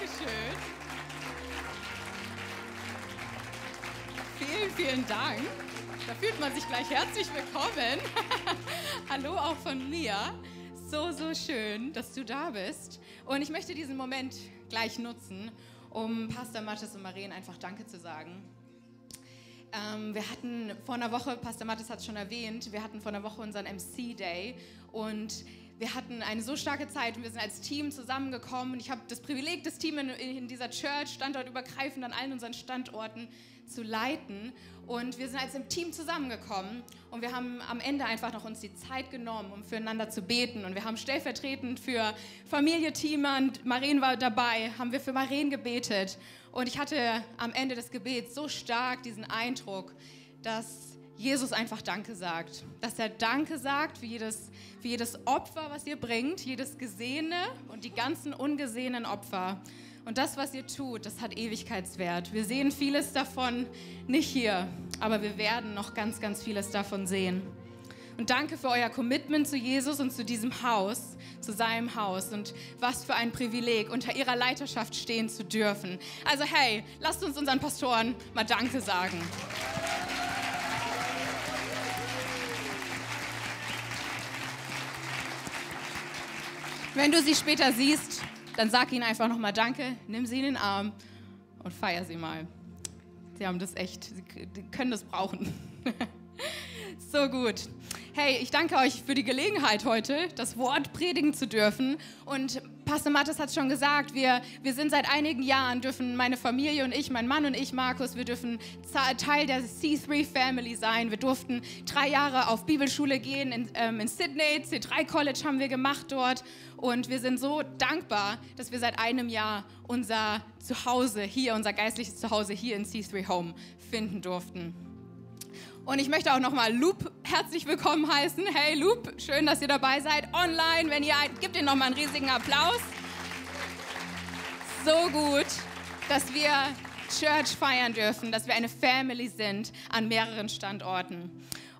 Dankeschön. Vielen, vielen Dank. Da fühlt man sich gleich herzlich willkommen. Hallo auch von mir. So, so schön, dass du da bist. Und ich möchte diesen Moment gleich nutzen, um Pastor Mattes und Maren einfach Danke zu sagen. Ähm, wir hatten vor einer Woche, Pastor Mattes hat es schon erwähnt, wir hatten vor einer Woche unseren MC-Day und wir hatten eine so starke Zeit und wir sind als Team zusammengekommen. Und ich habe das Privileg, das Team in, in dieser Church standortübergreifend an allen unseren Standorten zu leiten. Und wir sind als im Team zusammengekommen und wir haben am Ende einfach noch uns die Zeit genommen, um füreinander zu beten. Und wir haben stellvertretend für Familie Thiemann, Maren war dabei, haben wir für Maren gebetet. Und ich hatte am Ende des Gebets so stark diesen Eindruck, dass Jesus einfach Danke sagt. Dass er Danke sagt für jedes, für jedes Opfer, was ihr bringt, jedes gesehene und die ganzen ungesehenen Opfer. Und das, was ihr tut, das hat Ewigkeitswert. Wir sehen vieles davon nicht hier, aber wir werden noch ganz, ganz vieles davon sehen. Und danke für euer Commitment zu Jesus und zu diesem Haus, zu seinem Haus. Und was für ein Privileg, unter ihrer Leiterschaft stehen zu dürfen. Also hey, lasst uns unseren Pastoren mal Danke sagen. Wenn du sie später siehst, dann sag ihnen einfach nochmal Danke, nimm sie in den Arm und feier sie mal. Sie haben das echt, sie können das brauchen. so gut. Hey, ich danke euch für die Gelegenheit heute, das Wort predigen zu dürfen. Und Pastor Mattes hat es schon gesagt, wir, wir sind seit einigen Jahren, dürfen meine Familie und ich, mein Mann und ich, Markus, wir dürfen Teil der C3 Family sein. Wir durften drei Jahre auf Bibelschule gehen in, ähm, in Sydney, C3 College haben wir gemacht dort. Und wir sind so dankbar, dass wir seit einem Jahr unser Zuhause hier, unser geistliches Zuhause hier in C3 Home finden durften. Und ich möchte auch nochmal Loop herzlich willkommen heißen. Hey Loop, schön, dass ihr dabei seid. Online, wenn ihr, gebt ihr nochmal einen riesigen Applaus. So gut, dass wir Church feiern dürfen, dass wir eine Family sind an mehreren Standorten.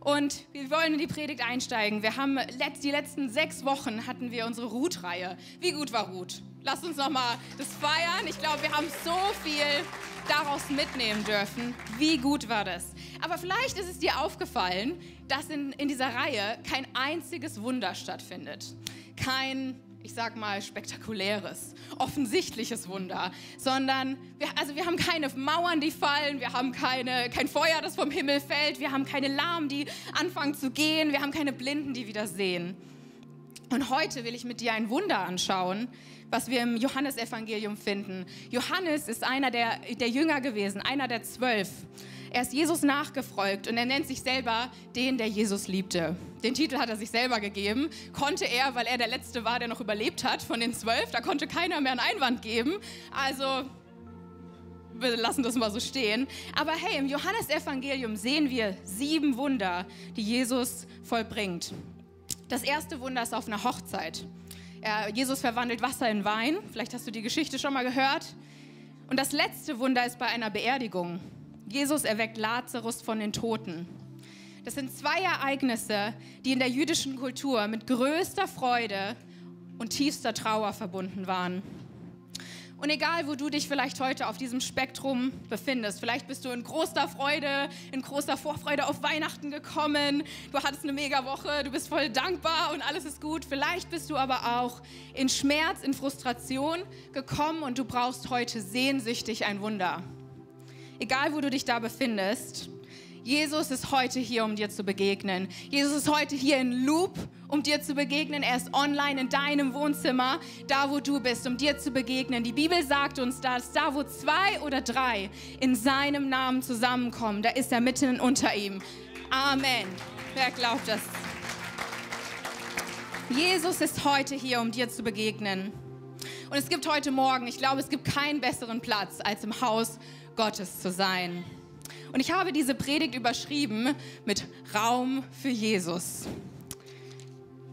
Und wir wollen in die Predigt einsteigen. Wir haben die letzten sechs Wochen hatten wir unsere Ruth-Reihe. Wie gut war Ruth? Lasst uns nochmal das feiern. Ich glaube, wir haben so viel daraus mitnehmen dürfen. Wie gut war das? Aber vielleicht ist es dir aufgefallen, dass in, in dieser Reihe kein einziges Wunder stattfindet. Kein, ich sag mal, spektakuläres, offensichtliches Wunder, sondern wir, also wir haben keine Mauern, die fallen, wir haben keine, kein Feuer, das vom Himmel fällt, wir haben keine Lahmen, die anfangen zu gehen, wir haben keine Blinden, die wieder sehen. Und heute will ich mit dir ein Wunder anschauen, was wir im Johannesevangelium finden. Johannes ist einer der, der Jünger gewesen, einer der zwölf. Er ist Jesus nachgefolgt und er nennt sich selber den, der Jesus liebte. Den Titel hat er sich selber gegeben. Konnte er, weil er der Letzte war, der noch überlebt hat von den zwölf. Da konnte keiner mehr einen Einwand geben. Also wir lassen das mal so stehen. Aber hey, im Johannesevangelium sehen wir sieben Wunder, die Jesus vollbringt. Das erste Wunder ist auf einer Hochzeit. Jesus verwandelt Wasser in Wein. Vielleicht hast du die Geschichte schon mal gehört. Und das letzte Wunder ist bei einer Beerdigung. Jesus erweckt Lazarus von den Toten. Das sind zwei Ereignisse, die in der jüdischen Kultur mit größter Freude und tiefster Trauer verbunden waren. Und egal, wo du dich vielleicht heute auf diesem Spektrum befindest, vielleicht bist du in großer Freude, in großer Vorfreude auf Weihnachten gekommen, du hattest eine mega Woche, du bist voll dankbar und alles ist gut. Vielleicht bist du aber auch in Schmerz, in Frustration gekommen und du brauchst heute sehnsüchtig ein Wunder. Egal, wo du dich da befindest, Jesus ist heute hier, um dir zu begegnen. Jesus ist heute hier in Loop, um dir zu begegnen. Er ist online in deinem Wohnzimmer, da wo du bist, um dir zu begegnen. Die Bibel sagt uns, dass da, wo zwei oder drei in seinem Namen zusammenkommen, da ist er mitten unter ihm. Amen. Wer glaubt das? Jesus ist heute hier, um dir zu begegnen. Und es gibt heute Morgen, ich glaube, es gibt keinen besseren Platz, als im Haus Gottes zu sein. Und ich habe diese Predigt überschrieben mit Raum für Jesus.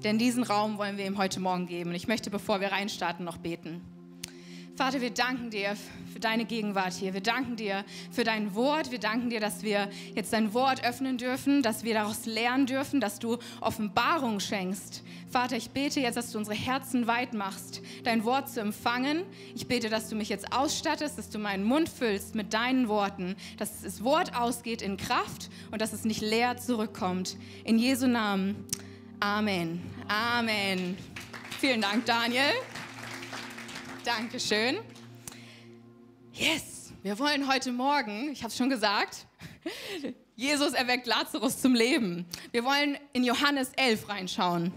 Denn diesen Raum wollen wir ihm heute Morgen geben. Und ich möchte, bevor wir reinstarten, noch beten. Vater, wir danken dir für deine Gegenwart hier. Wir danken dir für dein Wort. Wir danken dir, dass wir jetzt dein Wort öffnen dürfen, dass wir daraus lernen dürfen, dass du Offenbarung schenkst. Vater, ich bete jetzt, dass du unsere Herzen weit machst, dein Wort zu empfangen. Ich bete, dass du mich jetzt ausstattest, dass du meinen Mund füllst mit deinen Worten, dass das Wort ausgeht in Kraft und dass es nicht leer zurückkommt. In Jesu Namen. Amen. Amen. Vielen Dank, Daniel. Dankeschön. Yes, wir wollen heute Morgen, ich habe es schon gesagt, Jesus erweckt Lazarus zum Leben. Wir wollen in Johannes 11 reinschauen.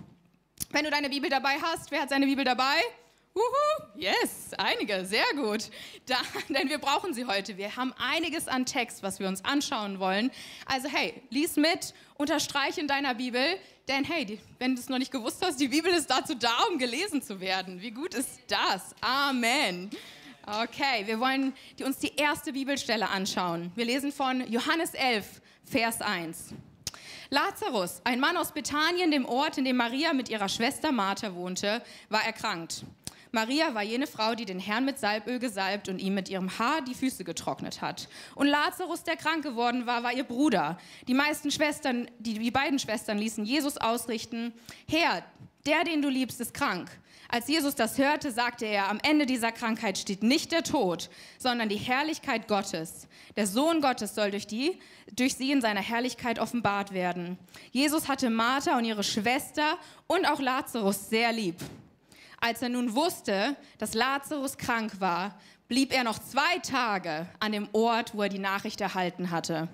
Wenn du deine Bibel dabei hast, wer hat seine Bibel dabei? Uhu, yes, einige, sehr gut. Da, denn wir brauchen sie heute. Wir haben einiges an Text, was wir uns anschauen wollen. Also hey, lies mit, unterstreich in deiner Bibel, denn hey, wenn du es noch nicht gewusst hast, die Bibel ist dazu da, um gelesen zu werden. Wie gut ist das? Amen. Okay, wir wollen uns die erste Bibelstelle anschauen. Wir lesen von Johannes 11, Vers 1. Lazarus, ein Mann aus Bethanien, dem Ort, in dem Maria mit ihrer Schwester Martha wohnte, war erkrankt. Maria war jene Frau, die den Herrn mit Salböl gesalbt und ihm mit ihrem Haar die Füße getrocknet hat. Und Lazarus, der krank geworden war, war ihr Bruder. Die meisten Schwestern, die, die beiden Schwestern ließen Jesus ausrichten, Herr, der, den du liebst, ist krank. Als Jesus das hörte, sagte er, am Ende dieser Krankheit steht nicht der Tod, sondern die Herrlichkeit Gottes. Der Sohn Gottes soll durch, die, durch sie in seiner Herrlichkeit offenbart werden. Jesus hatte Martha und ihre Schwester und auch Lazarus sehr lieb. Als er nun wusste, dass Lazarus krank war, blieb er noch zwei Tage an dem Ort, wo er die Nachricht erhalten hatte.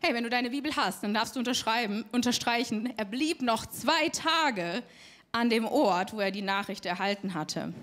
Hey, wenn du deine Bibel hast, dann darfst du unterschreiben, unterstreichen, er blieb noch zwei Tage an dem Ort, wo er die Nachricht erhalten hatte.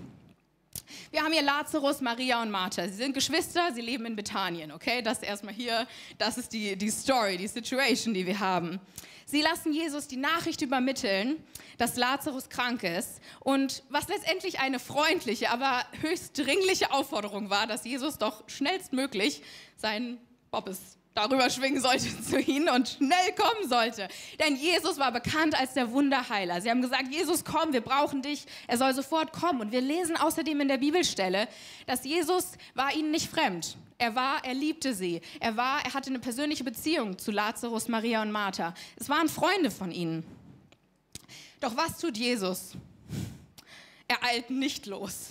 Wir haben hier Lazarus, Maria und Martha. Sie sind Geschwister, sie leben in Bethanien, okay? Das ist erstmal hier, das ist die, die Story, die Situation, die wir haben. Sie lassen Jesus die Nachricht übermitteln, dass Lazarus krank ist und was letztendlich eine freundliche, aber höchst dringliche Aufforderung war, dass Jesus doch schnellstmöglich seinen Bobbes darüber schwingen sollte zu ihnen und schnell kommen sollte. Denn Jesus war bekannt als der Wunderheiler. Sie haben gesagt, Jesus, komm, wir brauchen dich. Er soll sofort kommen. Und wir lesen außerdem in der Bibelstelle, dass Jesus war ihnen nicht fremd. Er war, er liebte sie. Er war, er hatte eine persönliche Beziehung zu Lazarus, Maria und Martha. Es waren Freunde von ihnen. Doch was tut Jesus? Er eilt nicht los.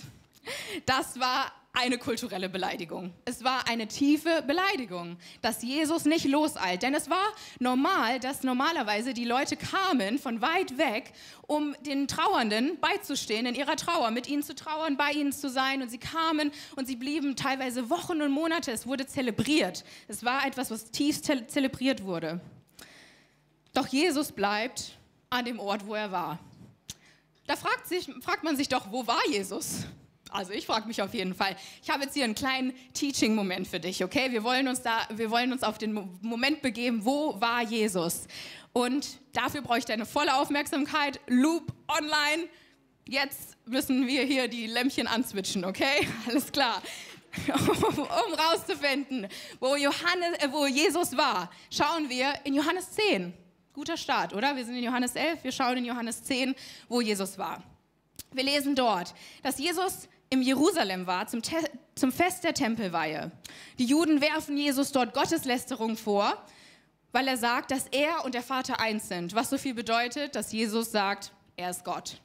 Das war eine kulturelle Beleidigung. Es war eine tiefe Beleidigung, dass Jesus nicht loseilt. Denn es war normal, dass normalerweise die Leute kamen von weit weg, um den Trauernden beizustehen in ihrer Trauer, mit ihnen zu trauern, bei ihnen zu sein. Und sie kamen und sie blieben teilweise Wochen und Monate. Es wurde zelebriert. Es war etwas, was tief zelebriert wurde. Doch Jesus bleibt an dem Ort, wo er war. Da fragt, sich, fragt man sich doch, wo war Jesus? Also ich frage mich auf jeden Fall. Ich habe jetzt hier einen kleinen Teaching-Moment für dich, okay? Wir wollen uns da, wir wollen uns auf den Moment begeben, wo war Jesus? Und dafür brauche ich deine volle Aufmerksamkeit. Loop online. Jetzt müssen wir hier die Lämpchen answitchen, okay? Alles klar. um rauszufinden, wo, Johannes, äh, wo Jesus war, schauen wir in Johannes 10. Guter Start, oder? Wir sind in Johannes 11, wir schauen in Johannes 10, wo Jesus war. Wir lesen dort, dass Jesus im Jerusalem war zum, Te zum Fest der Tempelweihe. Die Juden werfen Jesus dort Gotteslästerung vor, weil er sagt, dass er und der Vater eins sind, was so viel bedeutet, dass Jesus sagt, er ist Gott.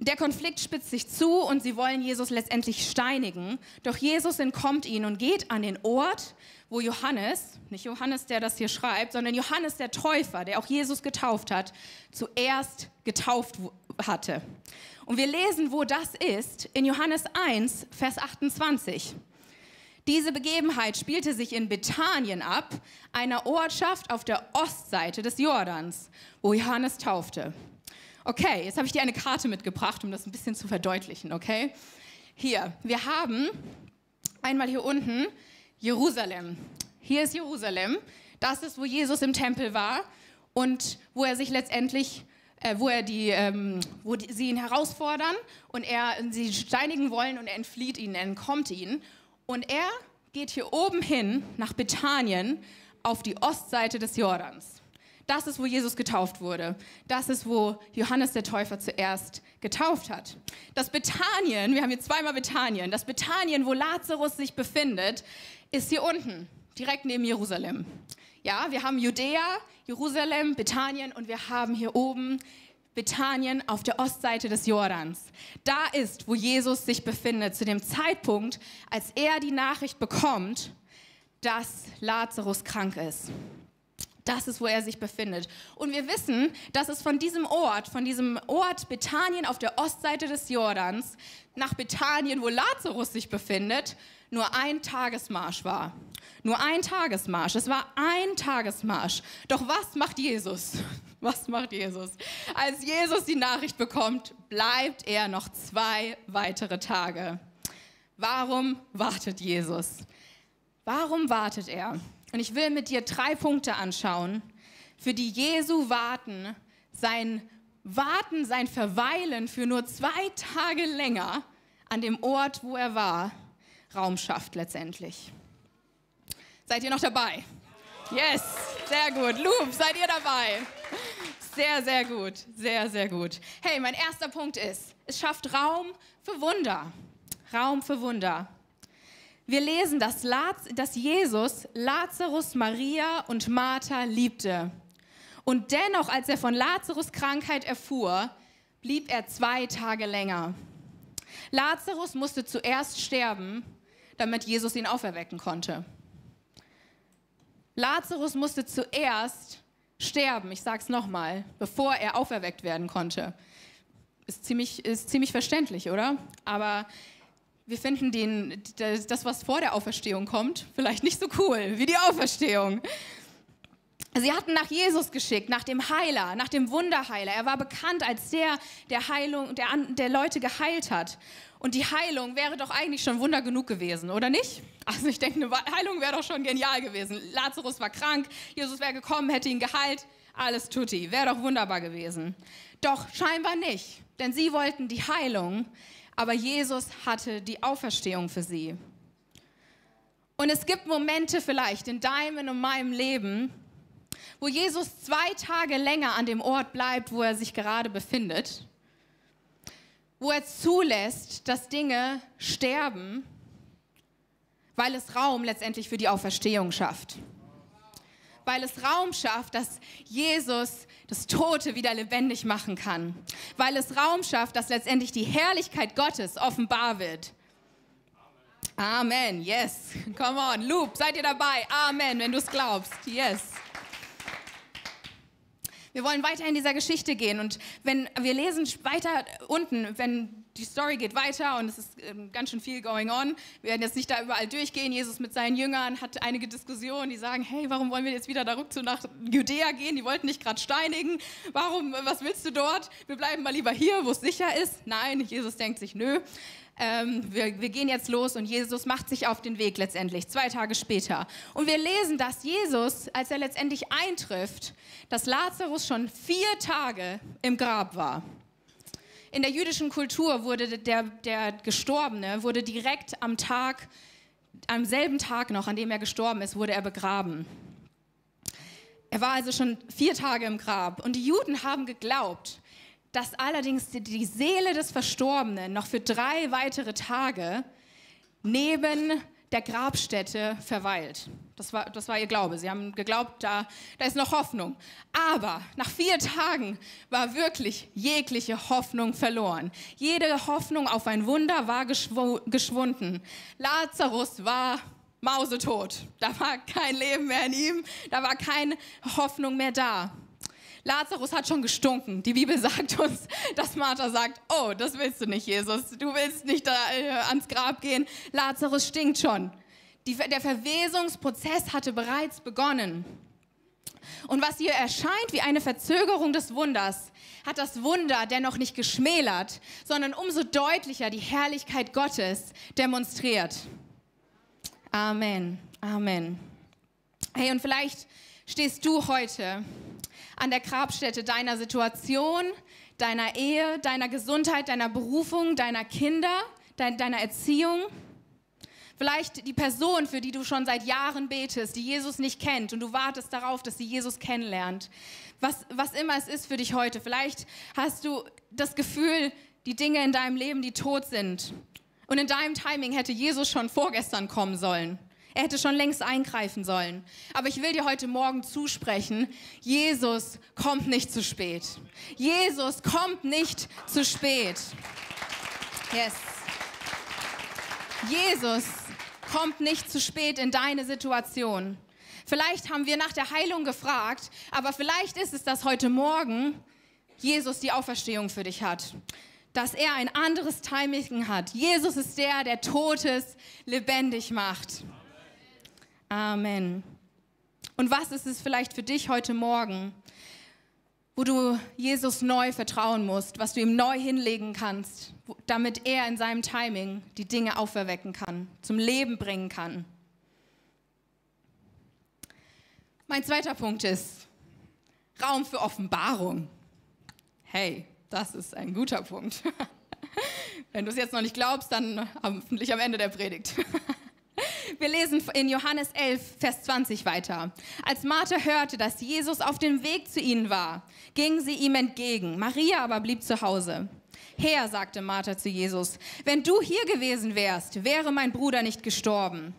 Der Konflikt spitzt sich zu und sie wollen Jesus letztendlich steinigen. Doch Jesus entkommt ihnen und geht an den Ort, wo Johannes, nicht Johannes, der das hier schreibt, sondern Johannes der Täufer, der auch Jesus getauft hat, zuerst getauft hatte. Und wir lesen, wo das ist, in Johannes 1, Vers 28. Diese Begebenheit spielte sich in Bethanien ab, einer Ortschaft auf der Ostseite des Jordans, wo Johannes taufte. Okay, jetzt habe ich dir eine Karte mitgebracht, um das ein bisschen zu verdeutlichen, okay? Hier, wir haben einmal hier unten Jerusalem. Hier ist Jerusalem. Das ist, wo Jesus im Tempel war und wo er sich letztendlich äh, wo, er die, ähm, wo die, sie ihn herausfordern und er sie steinigen wollen und er entflieht ihnen, er entkommt ihnen. Und er geht hier oben hin nach Bethanien auf die Ostseite des Jordans. Das ist, wo Jesus getauft wurde. Das ist, wo Johannes der Täufer zuerst getauft hat. Das Bethanien, wir haben hier zweimal Bethanien, das Bethanien, wo Lazarus sich befindet, ist hier unten, direkt neben Jerusalem. Ja, wir haben Judäa, Jerusalem, Bethanien und wir haben hier oben Bethanien auf der Ostseite des Jordans. Da ist, wo Jesus sich befindet, zu dem Zeitpunkt, als er die Nachricht bekommt, dass Lazarus krank ist. Das ist, wo er sich befindet. Und wir wissen, dass es von diesem Ort, von diesem Ort Bethanien auf der Ostseite des Jordans nach Bethanien, wo Lazarus sich befindet, nur ein Tagesmarsch war. Nur ein Tagesmarsch. Es war ein Tagesmarsch. Doch was macht Jesus? Was macht Jesus? Als Jesus die Nachricht bekommt, bleibt er noch zwei weitere Tage. Warum wartet Jesus? Warum wartet er? Und ich will mit dir drei Punkte anschauen, für die Jesu Warten, sein Warten, sein Verweilen für nur zwei Tage länger an dem Ort, wo er war, Raum schafft letztendlich. Seid ihr noch dabei? Yes, sehr gut. Loop, seid ihr dabei? Sehr, sehr gut. Sehr, sehr gut. Hey, mein erster Punkt ist, es schafft Raum für Wunder. Raum für Wunder. Wir lesen, dass, Laz dass Jesus Lazarus, Maria und Martha liebte. Und dennoch, als er von Lazarus Krankheit erfuhr, blieb er zwei Tage länger. Lazarus musste zuerst sterben, damit Jesus ihn auferwecken konnte. Lazarus musste zuerst sterben, ich sage es nochmal, bevor er auferweckt werden konnte. Ist ziemlich, ist ziemlich verständlich, oder? Aber wir finden den, das, was vor der Auferstehung kommt, vielleicht nicht so cool wie die Auferstehung. Sie hatten nach Jesus geschickt, nach dem Heiler, nach dem Wunderheiler. Er war bekannt als der, der Heilung, der, der Leute geheilt hat. Und die Heilung wäre doch eigentlich schon Wunder genug gewesen, oder nicht? Also ich denke, eine Heilung wäre doch schon genial gewesen. Lazarus war krank, Jesus wäre gekommen, hätte ihn geheilt, alles tutti, wäre doch wunderbar gewesen. Doch scheinbar nicht, denn sie wollten die Heilung, aber Jesus hatte die Auferstehung für sie. Und es gibt Momente vielleicht in deinem und meinem Leben, wo Jesus zwei Tage länger an dem Ort bleibt, wo er sich gerade befindet wo er zulässt, dass Dinge sterben, weil es Raum letztendlich für die Auferstehung schafft. Weil es Raum schafft, dass Jesus das Tote wieder lebendig machen kann. Weil es Raum schafft, dass letztendlich die Herrlichkeit Gottes offenbar wird. Amen. Yes. Come on. Loop, seid ihr dabei? Amen, wenn du es glaubst. Yes. Wir wollen weiter in dieser Geschichte gehen und wenn wir lesen weiter unten, wenn die Story geht weiter und es ist ähm, ganz schön viel going on. Wir werden jetzt nicht da überall durchgehen. Jesus mit seinen Jüngern hat einige Diskussionen, die sagen, hey, warum wollen wir jetzt wieder zurück nach Judäa gehen? Die wollten nicht gerade steinigen. Warum, was willst du dort? Wir bleiben mal lieber hier, wo es sicher ist. Nein, Jesus denkt sich, nö, ähm, wir, wir gehen jetzt los und Jesus macht sich auf den Weg letztendlich, zwei Tage später. Und wir lesen, dass Jesus, als er letztendlich eintrifft, dass Lazarus schon vier Tage im Grab war. In der jüdischen Kultur wurde der, der Gestorbene wurde direkt am Tag, am selben Tag noch, an dem er gestorben ist, wurde er begraben. Er war also schon vier Tage im Grab. Und die Juden haben geglaubt, dass allerdings die Seele des Verstorbenen noch für drei weitere Tage neben der Grabstätte verweilt. Das war, das war ihr Glaube. Sie haben geglaubt, da, da ist noch Hoffnung. Aber nach vier Tagen war wirklich jegliche Hoffnung verloren. Jede Hoffnung auf ein Wunder war geschwunden. Lazarus war mausetot. Da war kein Leben mehr in ihm. Da war keine Hoffnung mehr da. Lazarus hat schon gestunken. Die Bibel sagt uns, dass Martha sagt, oh, das willst du nicht, Jesus. Du willst nicht da äh, ans Grab gehen. Lazarus stinkt schon. Die, der Verwesungsprozess hatte bereits begonnen. Und was hier erscheint wie eine Verzögerung des Wunders, hat das Wunder dennoch nicht geschmälert, sondern umso deutlicher die Herrlichkeit Gottes demonstriert. Amen. Amen. Hey, und vielleicht stehst du heute an der Grabstätte deiner Situation, deiner Ehe, deiner Gesundheit, deiner Berufung, deiner Kinder, deiner Erziehung. Vielleicht die Person, für die du schon seit Jahren betest, die Jesus nicht kennt und du wartest darauf, dass sie Jesus kennenlernt. Was, was immer es ist für dich heute. Vielleicht hast du das Gefühl, die Dinge in deinem Leben, die tot sind. Und in deinem Timing hätte Jesus schon vorgestern kommen sollen. Er hätte schon längst eingreifen sollen. Aber ich will dir heute Morgen zusprechen, Jesus kommt nicht zu spät. Jesus kommt nicht zu spät. Yes. Jesus kommt nicht zu spät in deine Situation. Vielleicht haben wir nach der Heilung gefragt, aber vielleicht ist es, dass heute Morgen Jesus die Auferstehung für dich hat. Dass er ein anderes Timing hat. Jesus ist der, der Totes lebendig macht. Amen. Und was ist es vielleicht für dich heute Morgen, wo du Jesus neu vertrauen musst, was du ihm neu hinlegen kannst, damit er in seinem Timing die Dinge auferwecken kann, zum Leben bringen kann. Mein zweiter Punkt ist Raum für Offenbarung. Hey, das ist ein guter Punkt. Wenn du es jetzt noch nicht glaubst, dann hoffentlich am Ende der Predigt. Wir lesen in Johannes 11, Vers 20 weiter. Als Martha hörte, dass Jesus auf dem Weg zu ihnen war, ging sie ihm entgegen. Maria aber blieb zu Hause. Herr, sagte Martha zu Jesus, wenn du hier gewesen wärst, wäre mein Bruder nicht gestorben.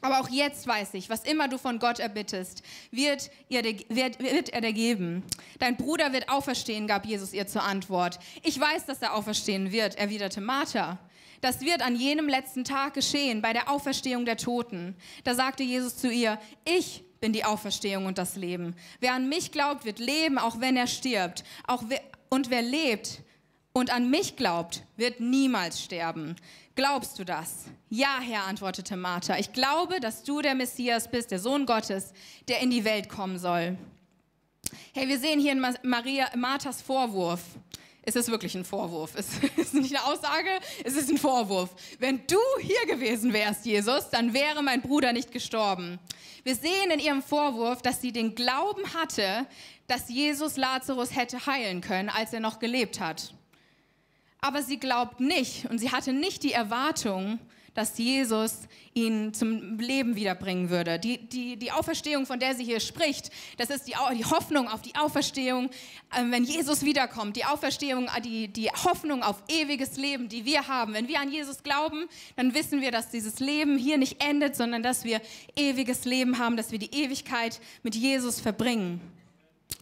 Aber auch jetzt weiß ich, was immer du von Gott erbittest, wird, ihr, wird, wird er dir geben. Dein Bruder wird auferstehen, gab Jesus ihr zur Antwort. Ich weiß, dass er auferstehen wird, erwiderte Martha. Das wird an jenem letzten Tag geschehen, bei der Auferstehung der Toten. Da sagte Jesus zu ihr, ich bin die Auferstehung und das Leben. Wer an mich glaubt, wird leben, auch wenn er stirbt. Auch wer, und wer lebt und an mich glaubt, wird niemals sterben. Glaubst du das? Ja, Herr, antwortete Martha. Ich glaube, dass du der Messias bist, der Sohn Gottes, der in die Welt kommen soll. Hey, wir sehen hier in Maria, Marthas Vorwurf es ist wirklich ein Vorwurf. Es ist nicht eine Aussage, es ist ein Vorwurf. Wenn du hier gewesen wärst, Jesus, dann wäre mein Bruder nicht gestorben. Wir sehen in ihrem Vorwurf, dass sie den Glauben hatte, dass Jesus Lazarus hätte heilen können, als er noch gelebt hat. Aber sie glaubt nicht und sie hatte nicht die Erwartung, dass Jesus ihn zum Leben wiederbringen würde. Die, die, die Auferstehung, von der sie hier spricht, das ist die, die Hoffnung auf die Auferstehung, äh, wenn Jesus wiederkommt. Die Auferstehung, äh, die, die Hoffnung auf ewiges Leben, die wir haben. Wenn wir an Jesus glauben, dann wissen wir, dass dieses Leben hier nicht endet, sondern dass wir ewiges Leben haben, dass wir die Ewigkeit mit Jesus verbringen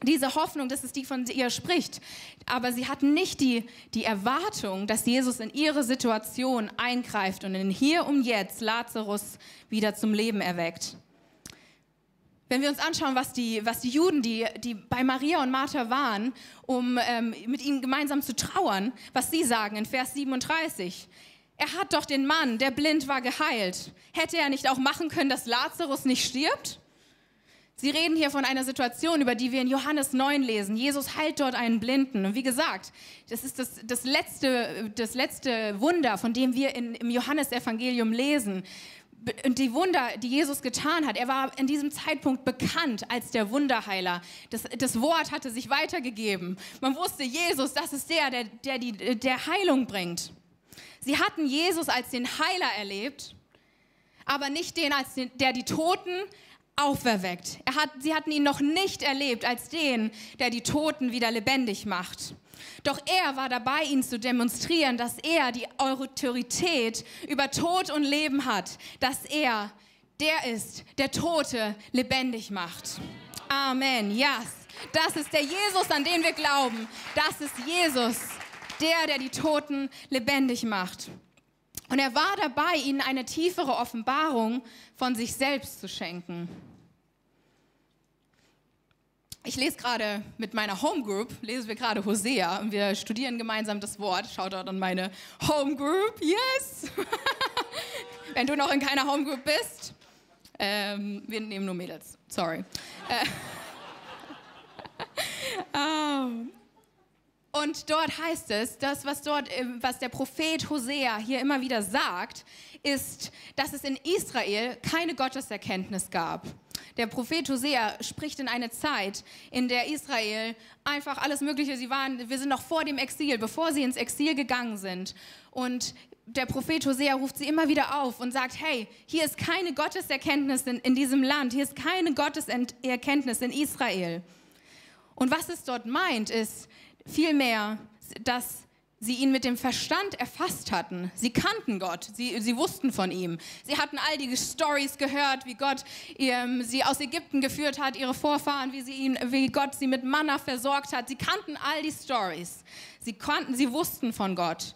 diese Hoffnung, das ist die, von ihr spricht. Aber sie hatten nicht die, die Erwartung, dass Jesus in ihre Situation eingreift und in hier und jetzt Lazarus wieder zum Leben erweckt. Wenn wir uns anschauen, was die, was die Juden, die, die bei Maria und Martha waren, um ähm, mit ihnen gemeinsam zu trauern, was sie sagen in Vers 37. Er hat doch den Mann, der blind war, geheilt. Hätte er nicht auch machen können, dass Lazarus nicht stirbt? Sie reden hier von einer Situation, über die wir in Johannes 9 lesen. Jesus heilt dort einen Blinden. Und wie gesagt, das ist das, das, letzte, das letzte Wunder, von dem wir in, im Johannesevangelium lesen. Und die Wunder, die Jesus getan hat, er war in diesem Zeitpunkt bekannt als der Wunderheiler. Das, das Wort hatte sich weitergegeben. Man wusste, Jesus, das ist der, der, der, die, der Heilung bringt. Sie hatten Jesus als den Heiler erlebt, aber nicht den, als den, der die Toten auferweckt. Er hat, sie hatten ihn noch nicht erlebt als den, der die Toten wieder lebendig macht. Doch er war dabei, ihnen zu demonstrieren, dass er die Autorität über Tod und Leben hat, dass er der ist, der Tote lebendig macht. Amen. Yes. Das ist der Jesus, an den wir glauben. Das ist Jesus, der, der die Toten lebendig macht. Und er war dabei, ihnen eine tiefere Offenbarung von sich selbst zu schenken. Ich lese gerade mit meiner Homegroup, lesen wir gerade Hosea und wir studieren gemeinsam das Wort. Schaut dort an meine Homegroup, yes! Wenn du noch in keiner Homegroup bist, ähm, wir nehmen nur Mädels, sorry. um, und dort heißt es, das, was dort, was der Prophet Hosea hier immer wieder sagt, ist, dass es in Israel keine Gotteserkenntnis gab. Der Prophet Hosea spricht in eine Zeit, in der Israel einfach alles Mögliche, sie waren, wir sind noch vor dem Exil, bevor sie ins Exil gegangen sind. Und der Prophet Hosea ruft sie immer wieder auf und sagt, hey, hier ist keine Gotteserkenntnis in, in diesem Land, hier ist keine Gotteserkenntnis in Israel. Und was es dort meint, ist vielmehr, dass sie ihn mit dem Verstand erfasst hatten. Sie kannten Gott, sie, sie wussten von ihm. Sie hatten all die Stories gehört, wie Gott ähm, sie aus Ägypten geführt hat, ihre Vorfahren, wie, sie ihn, wie Gott sie mit Manna versorgt hat. Sie kannten all die Stories. Sie, kannten, sie wussten von Gott.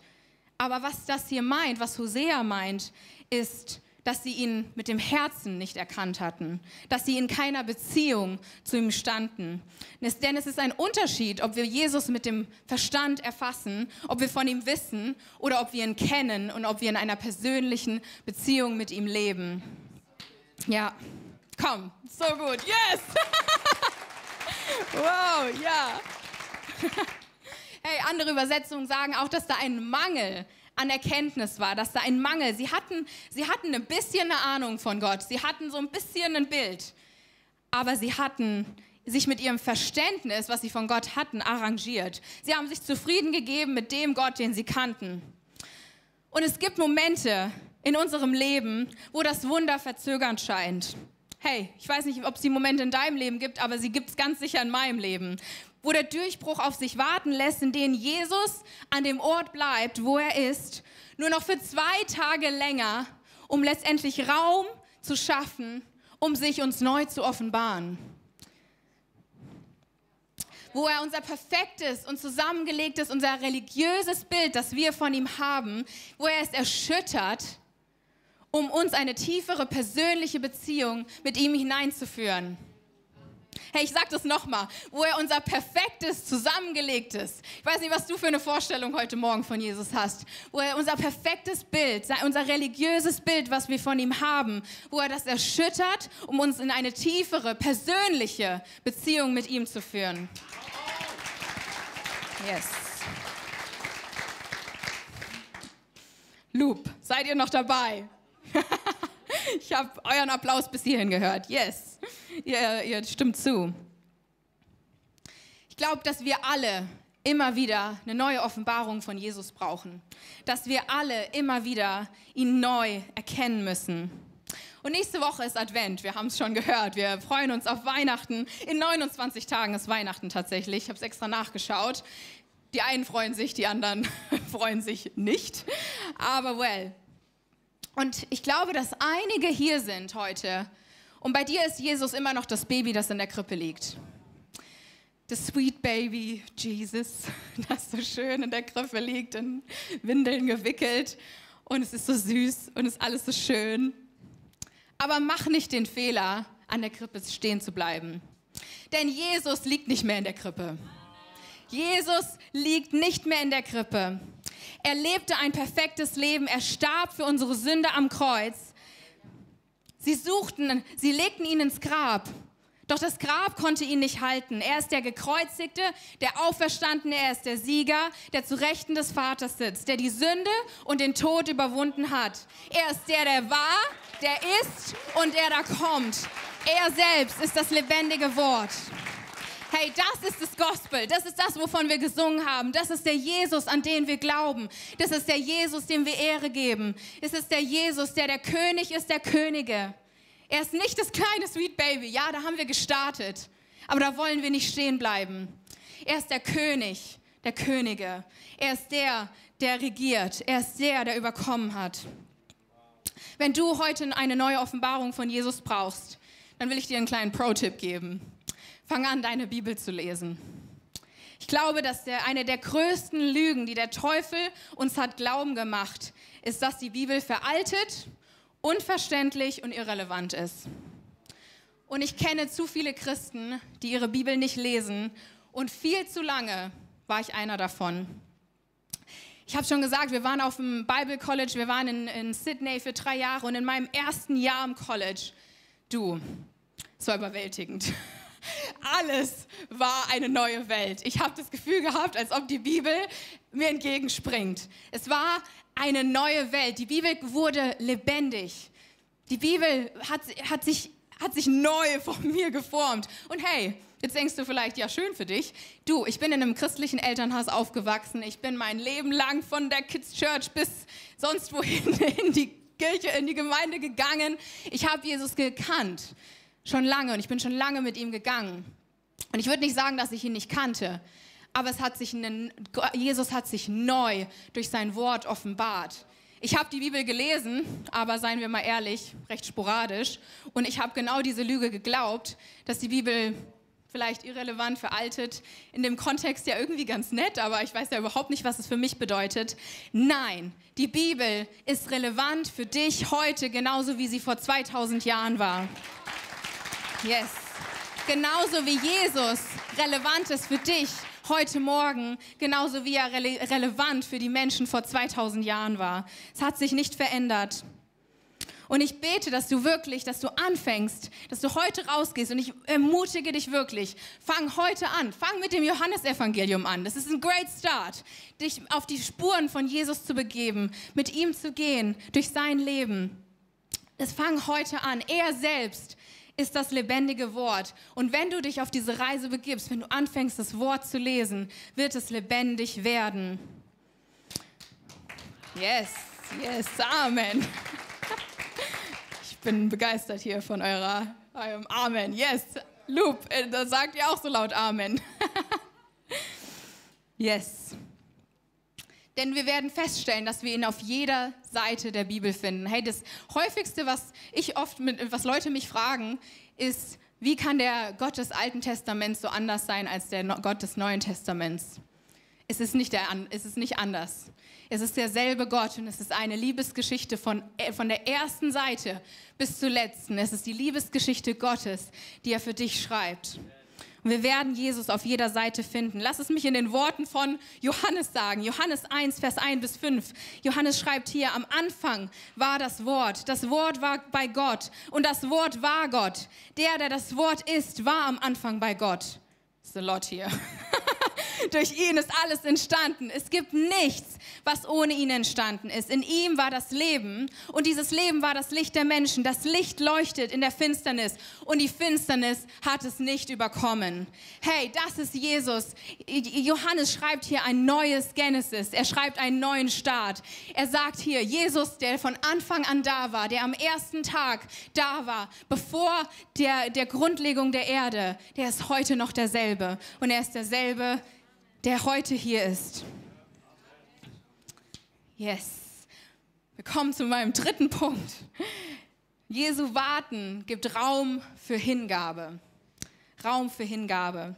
Aber was das hier meint, was Hosea meint, ist, dass sie ihn mit dem Herzen nicht erkannt hatten, dass sie in keiner Beziehung zu ihm standen. Denn es ist ein Unterschied, ob wir Jesus mit dem Verstand erfassen, ob wir von ihm wissen oder ob wir ihn kennen und ob wir in einer persönlichen Beziehung mit ihm leben. Ja, komm, so gut, yes! wow, ja. hey, andere Übersetzungen sagen auch, dass da ein Mangel an Erkenntnis war, dass da ein Mangel. Sie hatten, sie hatten ein bisschen eine Ahnung von Gott, sie hatten so ein bisschen ein Bild, aber sie hatten sich mit ihrem Verständnis, was sie von Gott hatten, arrangiert. Sie haben sich zufrieden gegeben mit dem Gott, den sie kannten. Und es gibt Momente in unserem Leben, wo das Wunder verzögern scheint. Hey, ich weiß nicht, ob es die Momente in deinem Leben gibt, aber sie gibt es ganz sicher in meinem Leben, wo der Durchbruch auf sich warten lässt, in dem Jesus an dem Ort bleibt, wo er ist, nur noch für zwei Tage länger, um letztendlich Raum zu schaffen, um sich uns neu zu offenbaren. Wo er unser perfektes und zusammengelegtes, unser religiöses Bild, das wir von ihm haben, wo er es erschüttert, um uns eine tiefere persönliche Beziehung mit ihm hineinzuführen. Hey, ich sag das nochmal, wo er unser perfektes, zusammengelegtes, ich weiß nicht, was du für eine Vorstellung heute Morgen von Jesus hast, wo er unser perfektes Bild, unser religiöses Bild, was wir von ihm haben, wo er das erschüttert, um uns in eine tiefere, persönliche Beziehung mit ihm zu führen. Yes. Loop, seid ihr noch dabei? ich habe euren Applaus bis hierhin gehört. Yes, ihr, ihr stimmt zu. Ich glaube, dass wir alle immer wieder eine neue Offenbarung von Jesus brauchen. Dass wir alle immer wieder ihn neu erkennen müssen. Und nächste Woche ist Advent, wir haben es schon gehört. Wir freuen uns auf Weihnachten. In 29 Tagen ist Weihnachten tatsächlich. Ich habe es extra nachgeschaut. Die einen freuen sich, die anderen freuen sich nicht. Aber well, und ich glaube, dass einige hier sind heute. Und bei dir ist Jesus immer noch das Baby, das in der Krippe liegt. Das Sweet Baby Jesus, das so schön in der Krippe liegt, in Windeln gewickelt. Und es ist so süß und es ist alles so schön. Aber mach nicht den Fehler, an der Krippe stehen zu bleiben. Denn Jesus liegt nicht mehr in der Krippe. Jesus liegt nicht mehr in der Krippe. Er lebte ein perfektes Leben. Er starb für unsere Sünde am Kreuz. Sie suchten, sie legten ihn ins Grab. Doch das Grab konnte ihn nicht halten. Er ist der Gekreuzigte, der Auferstandene, er ist der Sieger, der zu Rechten des Vaters sitzt, der die Sünde und den Tod überwunden hat. Er ist der, der war, der ist und der da kommt. Er selbst ist das lebendige Wort. Hey, das ist das Gospel. Das ist das, wovon wir gesungen haben. Das ist der Jesus, an den wir glauben. Das ist der Jesus, dem wir Ehre geben. Es ist der Jesus, der der König ist der Könige. Er ist nicht das kleine Sweet Baby. Ja, da haben wir gestartet. Aber da wollen wir nicht stehen bleiben. Er ist der König der Könige. Er ist der, der regiert. Er ist der, der überkommen hat. Wenn du heute eine neue Offenbarung von Jesus brauchst, dann will ich dir einen kleinen Pro-Tipp geben. Fang an, deine Bibel zu lesen. Ich glaube, dass der, eine der größten Lügen, die der Teufel uns hat glauben gemacht, ist, dass die Bibel veraltet, unverständlich und irrelevant ist. Und ich kenne zu viele Christen, die ihre Bibel nicht lesen und viel zu lange war ich einer davon. Ich habe schon gesagt, wir waren auf dem Bible College, wir waren in, in Sydney für drei Jahre und in meinem ersten Jahr im College, du, es war überwältigend. Alles war eine neue Welt. Ich habe das Gefühl gehabt, als ob die Bibel mir entgegenspringt. Es war eine neue Welt. Die Bibel wurde lebendig. Die Bibel hat, hat, sich, hat sich neu von mir geformt. Und hey, Jetzt denkst du vielleicht, ja, schön für dich. Du, ich bin in einem christlichen Elternhaus aufgewachsen. Ich bin mein Leben lang von der Kids Church bis sonst wohin in die Kirche, in die Gemeinde gegangen. Ich habe Jesus gekannt. Schon lange und ich bin schon lange mit ihm gegangen. Und ich würde nicht sagen, dass ich ihn nicht kannte, aber es hat sich einen, Jesus hat sich neu durch sein Wort offenbart. Ich habe die Bibel gelesen, aber seien wir mal ehrlich, recht sporadisch. Und ich habe genau diese Lüge geglaubt, dass die Bibel vielleicht irrelevant, veraltet, in dem Kontext ja irgendwie ganz nett, aber ich weiß ja überhaupt nicht, was es für mich bedeutet. Nein, die Bibel ist relevant für dich heute, genauso wie sie vor 2000 Jahren war. Yes. Genauso wie Jesus relevant ist für dich heute Morgen, genauso wie er rele relevant für die Menschen vor 2000 Jahren war. Es hat sich nicht verändert. Und ich bete, dass du wirklich, dass du anfängst, dass du heute rausgehst und ich ermutige dich wirklich. Fang heute an. Fang mit dem Johannesevangelium an. Das ist ein great start. Dich auf die Spuren von Jesus zu begeben, mit ihm zu gehen, durch sein Leben. Das fang heute an. Er selbst ist das lebendige Wort. Und wenn du dich auf diese Reise begibst, wenn du anfängst, das Wort zu lesen, wird es lebendig werden. Yes, yes, Amen bin begeistert hier von eurer eurem Amen. Yes, Loop, äh, da sagt ihr auch so laut Amen. yes. Denn wir werden feststellen, dass wir ihn auf jeder Seite der Bibel finden. Hey, das häufigste, was ich oft mit, was Leute mich fragen, ist, wie kann der Gott des Alten Testaments so anders sein als der Gott des Neuen Testaments? Es ist nicht, der, es ist nicht anders. Es ist derselbe Gott und es ist eine Liebesgeschichte von, äh, von der ersten Seite bis zur letzten. Es ist die Liebesgeschichte Gottes, die er für dich schreibt. Und wir werden Jesus auf jeder Seite finden. Lass es mich in den Worten von Johannes sagen. Johannes 1, Vers 1 bis 5. Johannes schreibt hier, am Anfang war das Wort. Das Wort war bei Gott und das Wort war Gott. Der, der das Wort ist, war am Anfang bei Gott. Ist a lot hier. Durch ihn ist alles entstanden. Es gibt nichts, was ohne ihn entstanden ist. In ihm war das Leben und dieses Leben war das Licht der Menschen. Das Licht leuchtet in der Finsternis und die Finsternis hat es nicht überkommen. Hey, das ist Jesus. Johannes schreibt hier ein neues Genesis. Er schreibt einen neuen Start. Er sagt hier, Jesus, der von Anfang an da war, der am ersten Tag da war, bevor der, der Grundlegung der Erde, der ist heute noch derselbe. Und er ist derselbe der heute hier ist. Yes. Wir kommen zu meinem dritten Punkt. Jesu Warten gibt Raum für Hingabe. Raum für Hingabe.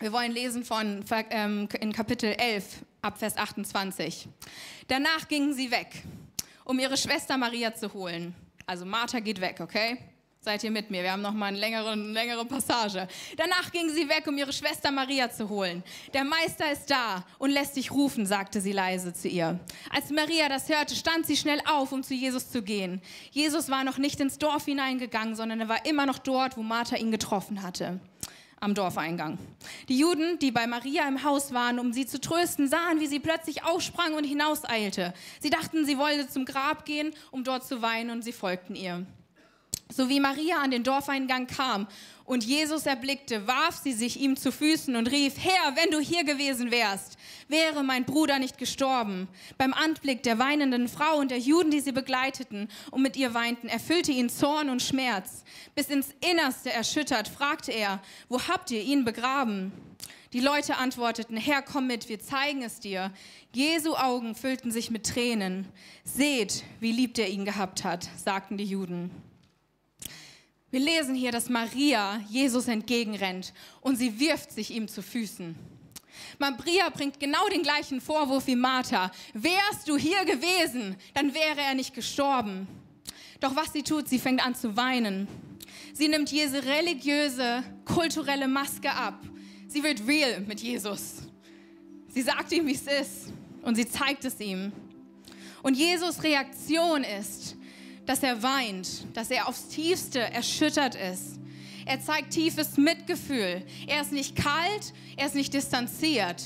Wir wollen lesen von ähm, in Kapitel 11 ab Vers 28. Danach gingen sie weg, um ihre Schwester Maria zu holen. Also Martha geht weg, okay? Seid ihr mit mir? Wir haben noch mal eine längere, eine längere Passage. Danach ging sie weg, um ihre Schwester Maria zu holen. Der Meister ist da und lässt dich rufen, sagte sie leise zu ihr. Als Maria das hörte, stand sie schnell auf, um zu Jesus zu gehen. Jesus war noch nicht ins Dorf hineingegangen, sondern er war immer noch dort, wo Martha ihn getroffen hatte am Dorfeingang. Die Juden, die bei Maria im Haus waren, um sie zu trösten, sahen, wie sie plötzlich aufsprang und hinauseilte. Sie dachten, sie wolle zum Grab gehen, um dort zu weinen, und sie folgten ihr. So wie Maria an den Dorfeingang kam und Jesus erblickte, warf sie sich ihm zu Füßen und rief, Herr, wenn du hier gewesen wärst, wäre mein Bruder nicht gestorben. Beim Anblick der weinenden Frau und der Juden, die sie begleiteten und mit ihr weinten, erfüllte ihn Zorn und Schmerz. Bis ins Innerste erschüttert, fragte er, wo habt ihr ihn begraben? Die Leute antworteten, Herr, komm mit, wir zeigen es dir. Jesu Augen füllten sich mit Tränen. Seht, wie lieb er ihn gehabt hat, sagten die Juden. Wir lesen hier, dass Maria Jesus entgegenrennt und sie wirft sich ihm zu Füßen. Maria bringt genau den gleichen Vorwurf wie Martha. Wärst du hier gewesen, dann wäre er nicht gestorben. Doch was sie tut, sie fängt an zu weinen. Sie nimmt diese religiöse, kulturelle Maske ab. Sie wird real mit Jesus. Sie sagt ihm, wie es ist und sie zeigt es ihm. Und Jesus Reaktion ist, dass er weint, dass er aufs tiefste erschüttert ist. Er zeigt tiefes Mitgefühl. Er ist nicht kalt, er ist nicht distanziert.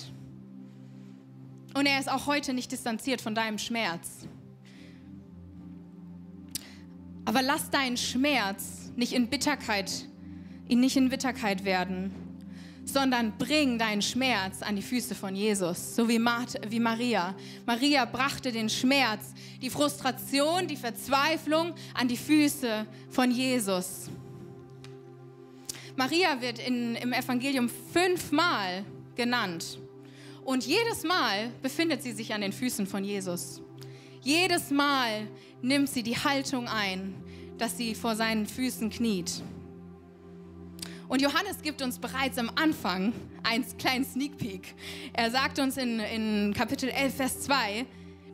Und er ist auch heute nicht distanziert von deinem Schmerz. Aber lass deinen Schmerz nicht in Bitterkeit ihn nicht in Bitterkeit werden, sondern bring deinen Schmerz an die Füße von Jesus, so wie, wie Maria. Maria brachte den Schmerz, die Frustration, die Verzweiflung an die Füße von Jesus. Maria wird in, im Evangelium fünfmal genannt. Und jedes Mal befindet sie sich an den Füßen von Jesus. Jedes Mal nimmt sie die Haltung ein, dass sie vor seinen Füßen kniet. Und Johannes gibt uns bereits am Anfang einen kleinen Sneak Peek. Er sagt uns in, in Kapitel 11, Vers 2,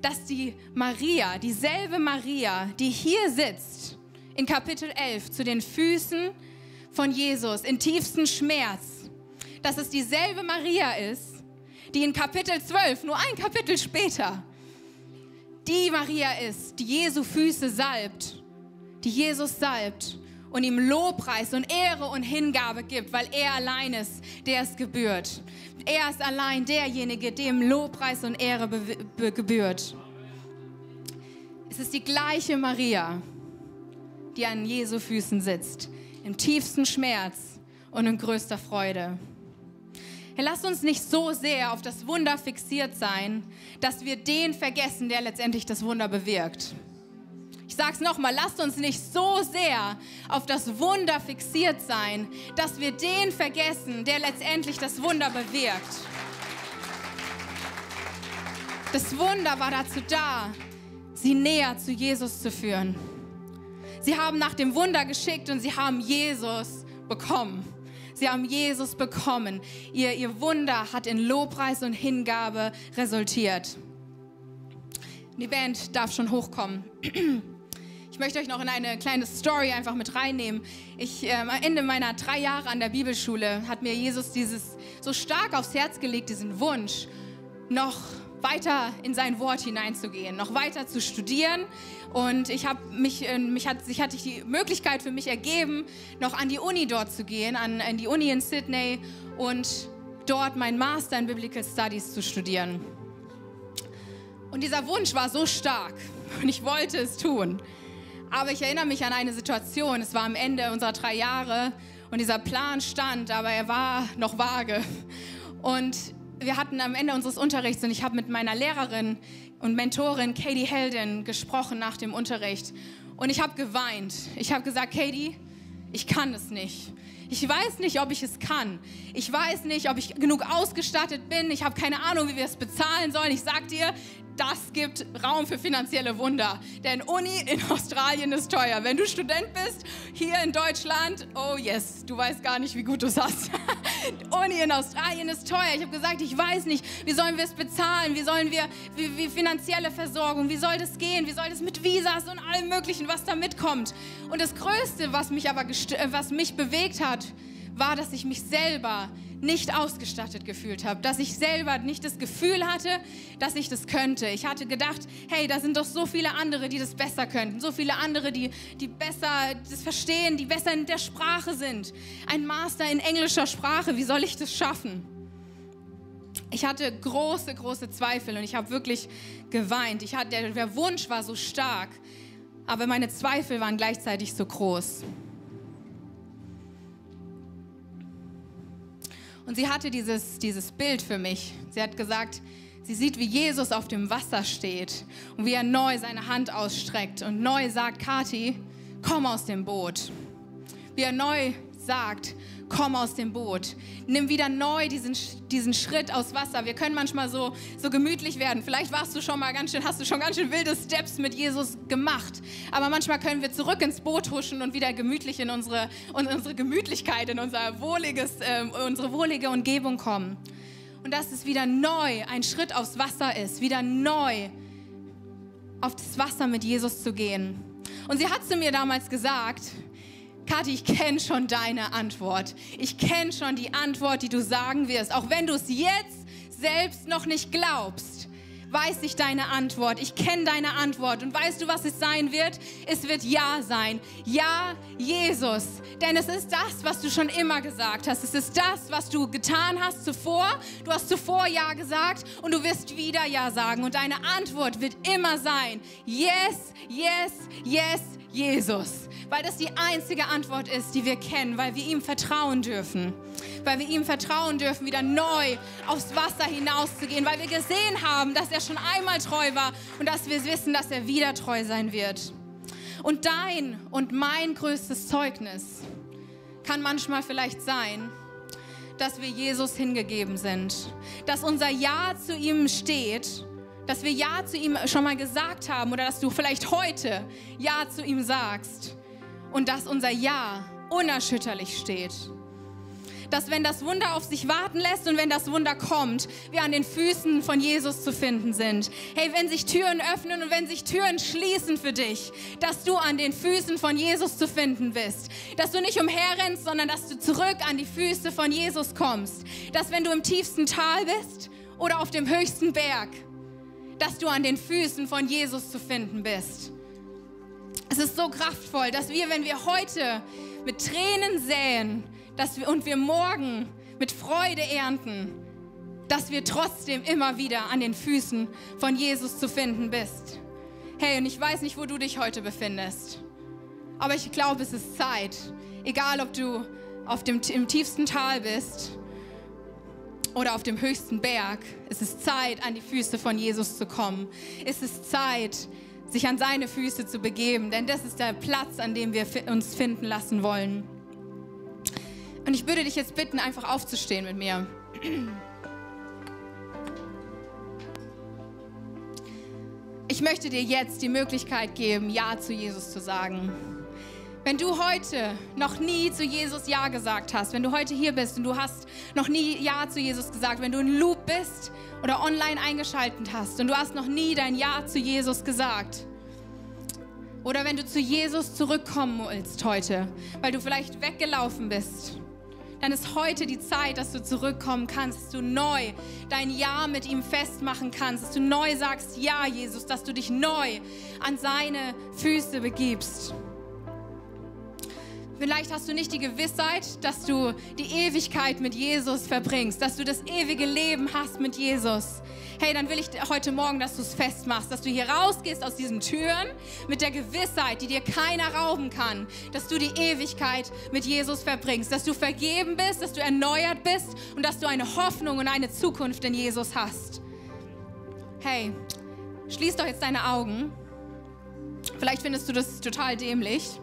dass die Maria, dieselbe Maria, die hier sitzt, in Kapitel 11 zu den Füßen von Jesus, in tiefstem Schmerz, dass es dieselbe Maria ist, die in Kapitel 12, nur ein Kapitel später, die Maria ist, die Jesu Füße salbt, die Jesus salbt und ihm Lobpreis und Ehre und Hingabe gibt, weil er allein ist, der es gebührt. Er ist allein derjenige, dem Lobpreis und Ehre gebührt. Es ist die gleiche Maria, die an Jesu Füßen sitzt, im tiefsten Schmerz und in größter Freude. Herr, lass uns nicht so sehr auf das Wunder fixiert sein, dass wir den vergessen, der letztendlich das Wunder bewirkt. Ich sage es nochmal, lasst uns nicht so sehr auf das Wunder fixiert sein, dass wir den vergessen, der letztendlich das Wunder bewirkt. Das Wunder war dazu da, sie näher zu Jesus zu führen. Sie haben nach dem Wunder geschickt und sie haben Jesus bekommen. Sie haben Jesus bekommen. Ihr, ihr Wunder hat in Lobpreis und Hingabe resultiert. Die Band darf schon hochkommen. Ich möchte euch noch in eine kleine Story einfach mit reinnehmen. Ich, äh, am Ende meiner drei Jahre an der Bibelschule hat mir Jesus dieses so stark aufs Herz gelegt, diesen Wunsch, noch weiter in sein Wort hineinzugehen, noch weiter zu studieren. Und ich habe mich, äh, mich hat, sich hatte ich die Möglichkeit für mich ergeben, noch an die Uni dort zu gehen, an, an die Uni in Sydney und dort mein Master in Biblical Studies zu studieren. Und dieser Wunsch war so stark und ich wollte es tun. Aber ich erinnere mich an eine Situation, es war am Ende unserer drei Jahre und dieser Plan stand, aber er war noch vage. Und wir hatten am Ende unseres Unterrichts und ich habe mit meiner Lehrerin und Mentorin Katie Helden gesprochen nach dem Unterricht. Und ich habe geweint. Ich habe gesagt, Katie, ich kann es nicht. Ich weiß nicht, ob ich es kann. Ich weiß nicht, ob ich genug ausgestattet bin. Ich habe keine Ahnung, wie wir es bezahlen sollen. Ich sag dir, das gibt Raum für finanzielle Wunder. Denn Uni in Australien ist teuer. Wenn du Student bist, hier in Deutschland, oh yes, du weißt gar nicht, wie gut du es hast. Uni in Australien ist teuer. Ich habe gesagt, ich weiß nicht, wie sollen wir es bezahlen? Wie sollen wir, wie, wie finanzielle Versorgung, wie soll das gehen? Wie soll das mit Visas und allem Möglichen, was da mitkommt? Und das Größte, was mich aber, was mich bewegt hat, war, dass ich mich selber nicht ausgestattet gefühlt habe, dass ich selber nicht das Gefühl hatte, dass ich das könnte. Ich hatte gedacht, hey, da sind doch so viele andere, die das besser könnten, so viele andere, die, die besser das verstehen, die besser in der Sprache sind. Ein Master in englischer Sprache, wie soll ich das schaffen? Ich hatte große, große Zweifel und ich habe wirklich geweint. Ich hatte, der Wunsch war so stark, aber meine Zweifel waren gleichzeitig so groß. Und sie hatte dieses, dieses Bild für mich. Sie hat gesagt, sie sieht, wie Jesus auf dem Wasser steht und wie er neu seine Hand ausstreckt und neu sagt, Kathi, komm aus dem Boot. Wie er neu sagt, komm aus dem Boot. Nimm wieder neu diesen, diesen Schritt aus Wasser. Wir können manchmal so, so gemütlich werden. Vielleicht warst du schon mal ganz schön, hast du schon ganz schön wilde Steps mit Jesus gemacht. Aber manchmal können wir zurück ins Boot huschen und wieder gemütlich in unsere, in unsere Gemütlichkeit, in unser wohliges, äh, unsere wohlige Umgebung kommen. Und dass es wieder neu ein Schritt aufs Wasser ist, wieder neu auf das Wasser mit Jesus zu gehen. Und sie hat zu mir damals gesagt, Kathi, ich kenne schon deine Antwort. Ich kenne schon die Antwort, die du sagen wirst. Auch wenn du es jetzt selbst noch nicht glaubst, weiß ich deine Antwort. Ich kenne deine Antwort. Und weißt du, was es sein wird? Es wird Ja sein. Ja, Jesus. Denn es ist das, was du schon immer gesagt hast. Es ist das, was du getan hast zuvor. Du hast zuvor Ja gesagt und du wirst wieder Ja sagen. Und deine Antwort wird immer sein. Yes, yes, yes, Jesus. Weil das die einzige Antwort ist, die wir kennen, weil wir ihm vertrauen dürfen. Weil wir ihm vertrauen dürfen, wieder neu aufs Wasser hinauszugehen. Weil wir gesehen haben, dass er schon einmal treu war und dass wir wissen, dass er wieder treu sein wird. Und dein und mein größtes Zeugnis kann manchmal vielleicht sein, dass wir Jesus hingegeben sind, dass unser Ja zu ihm steht, dass wir Ja zu ihm schon mal gesagt haben oder dass du vielleicht heute Ja zu ihm sagst und dass unser Ja unerschütterlich steht dass wenn das Wunder auf sich warten lässt und wenn das Wunder kommt, wir an den Füßen von Jesus zu finden sind. Hey, wenn sich Türen öffnen und wenn sich Türen schließen für dich, dass du an den Füßen von Jesus zu finden bist. Dass du nicht umherrennst, sondern dass du zurück an die Füße von Jesus kommst. Dass wenn du im tiefsten Tal bist oder auf dem höchsten Berg, dass du an den Füßen von Jesus zu finden bist. Es ist so kraftvoll, dass wir, wenn wir heute mit Tränen säen, dass wir, und wir morgen mit Freude ernten, dass wir trotzdem immer wieder an den Füßen von Jesus zu finden bist. Hey, und ich weiß nicht, wo du dich heute befindest, aber ich glaube, es ist Zeit, egal ob du auf dem, im tiefsten Tal bist oder auf dem höchsten Berg, es ist Zeit, an die Füße von Jesus zu kommen. Es ist Zeit, sich an seine Füße zu begeben, denn das ist der Platz, an dem wir uns finden lassen wollen. Und ich würde dich jetzt bitten, einfach aufzustehen mit mir. Ich möchte dir jetzt die Möglichkeit geben, Ja zu Jesus zu sagen. Wenn du heute noch nie zu Jesus Ja gesagt hast, wenn du heute hier bist und du hast noch nie Ja zu Jesus gesagt, wenn du in Loop bist oder online eingeschaltet hast und du hast noch nie dein Ja zu Jesus gesagt, oder wenn du zu Jesus zurückkommen willst heute, weil du vielleicht weggelaufen bist dann ist heute die Zeit, dass du zurückkommen kannst, dass du neu dein Ja mit ihm festmachen kannst, dass du neu sagst, ja, Jesus, dass du dich neu an seine Füße begibst. Vielleicht hast du nicht die Gewissheit, dass du die Ewigkeit mit Jesus verbringst, dass du das ewige Leben hast mit Jesus. Hey, dann will ich heute Morgen, dass du es festmachst, dass du hier rausgehst aus diesen Türen mit der Gewissheit, die dir keiner rauben kann, dass du die Ewigkeit mit Jesus verbringst, dass du vergeben bist, dass du erneuert bist und dass du eine Hoffnung und eine Zukunft in Jesus hast. Hey, schließ doch jetzt deine Augen. Vielleicht findest du das total dämlich.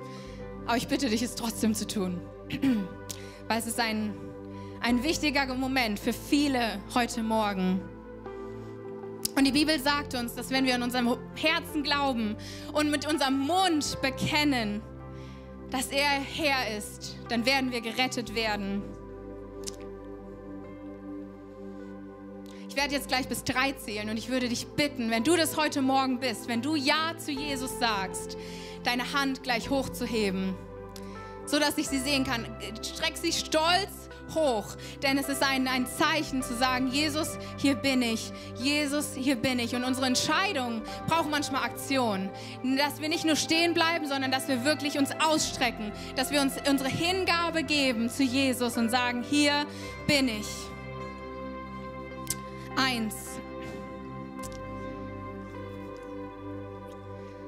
Aber ich bitte dich, es trotzdem zu tun. Weil es ist ein, ein wichtiger Moment für viele heute Morgen. Und die Bibel sagt uns, dass wenn wir in unserem Herzen glauben und mit unserem Mund bekennen, dass er Herr ist, dann werden wir gerettet werden. Werde jetzt gleich bis drei zählen und ich würde dich bitten, wenn du das heute Morgen bist, wenn du Ja zu Jesus sagst, deine Hand gleich hochzuheben, so dass ich sie sehen kann. Streck sie stolz hoch, denn es ist ein, ein Zeichen zu sagen, Jesus, hier bin ich, Jesus, hier bin ich. Und unsere Entscheidung braucht manchmal Aktion, dass wir nicht nur stehen bleiben, sondern dass wir wirklich uns ausstrecken, dass wir uns unsere Hingabe geben zu Jesus und sagen, hier bin ich. Eins.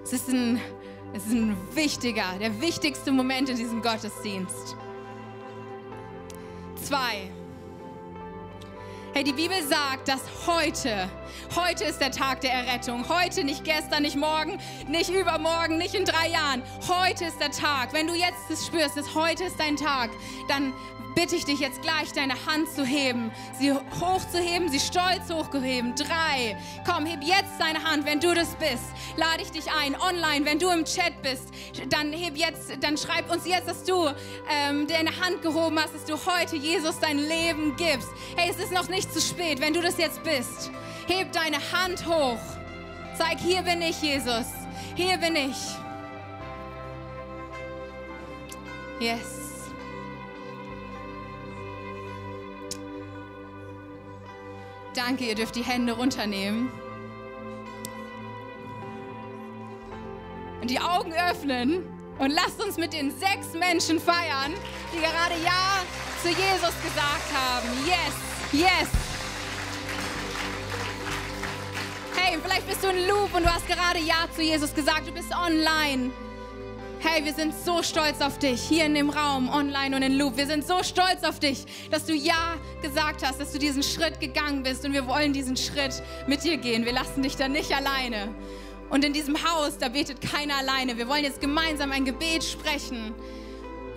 Es ist ein es ist ein wichtiger, der wichtigste Moment in diesem Gottesdienst. Zwei. Hey, die Bibel sagt, dass heute, heute ist der Tag der Errettung. Heute, nicht gestern, nicht morgen, nicht übermorgen, nicht in drei Jahren. Heute ist der Tag. Wenn du jetzt es spürst, dass heute ist dein Tag, dann bitte ich dich jetzt gleich, deine Hand zu heben, sie hochzuheben, sie stolz hochzuheben. Drei. Komm, heb jetzt deine Hand, wenn du das bist. Lade ich dich ein, online, wenn du im Chat bist, dann heb jetzt, dann schreib uns jetzt, dass du ähm, deine Hand gehoben hast, dass du heute Jesus dein Leben gibst. Hey, es ist noch nicht zu spät, wenn du das jetzt bist. Heb deine Hand hoch. Zeig, hier bin ich, Jesus. Hier bin ich. Yes. Danke, ihr dürft die Hände runternehmen. Und die Augen öffnen und lasst uns mit den sechs Menschen feiern, die gerade Ja zu Jesus gesagt haben. Yes, yes. Hey, vielleicht bist du in Loop und du hast gerade Ja zu Jesus gesagt. Du bist online. Hey, wir sind so stolz auf dich, hier in dem Raum, online und in Loop. Wir sind so stolz auf dich, dass du Ja gesagt hast, dass du diesen Schritt gegangen bist und wir wollen diesen Schritt mit dir gehen. Wir lassen dich da nicht alleine. Und in diesem Haus, da betet keiner alleine. Wir wollen jetzt gemeinsam ein Gebet sprechen,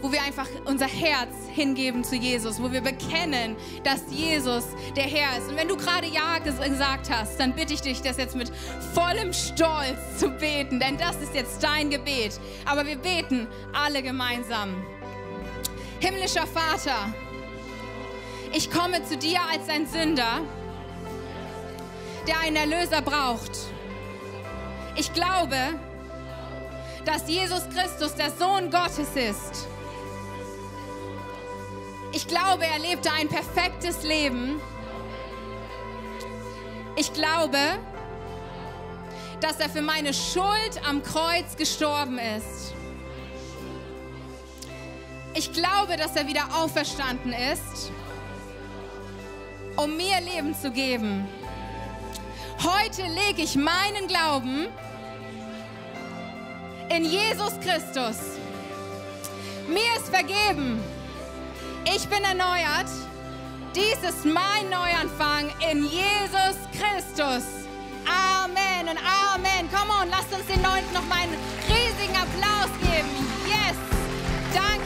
wo wir einfach unser Herz hingeben zu Jesus, wo wir bekennen, dass Jesus der Herr ist. Und wenn du gerade Ja gesagt hast, dann bitte ich dich, das jetzt mit vollem Stolz zu beten, denn das ist jetzt dein Gebet. Aber wir beten alle gemeinsam. Himmlischer Vater, ich komme zu dir als ein Sünder, der einen Erlöser braucht. Ich glaube, dass Jesus Christus der Sohn Gottes ist ich glaube, er lebte ein perfektes Leben. Ich glaube, dass er für meine Schuld am Kreuz gestorben ist. Ich glaube, dass er wieder auferstanden ist, um mir Leben zu geben. Heute lege ich meinen Glauben in Jesus Christus. Mir ist vergeben. Ich bin erneuert. Dies ist mein Neuanfang in Jesus Christus. Amen und Amen. Komm on, lasst uns den Leuten noch mal einen riesigen Applaus geben. Yes. Danke.